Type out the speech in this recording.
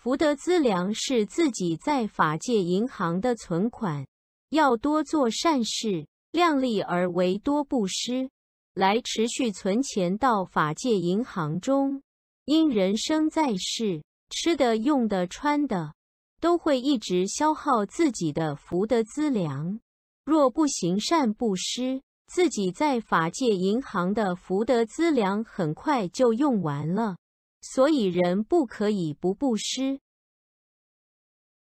福德资粮是自己在法界银行的存款，要多做善事，量力而为，多布施，来持续存钱到法界银行中。因人生在世，吃的、用的、穿的，都会一直消耗自己的福德资粮。若不行善布施，自己在法界银行的福德资粮很快就用完了。所以人不可以不布施，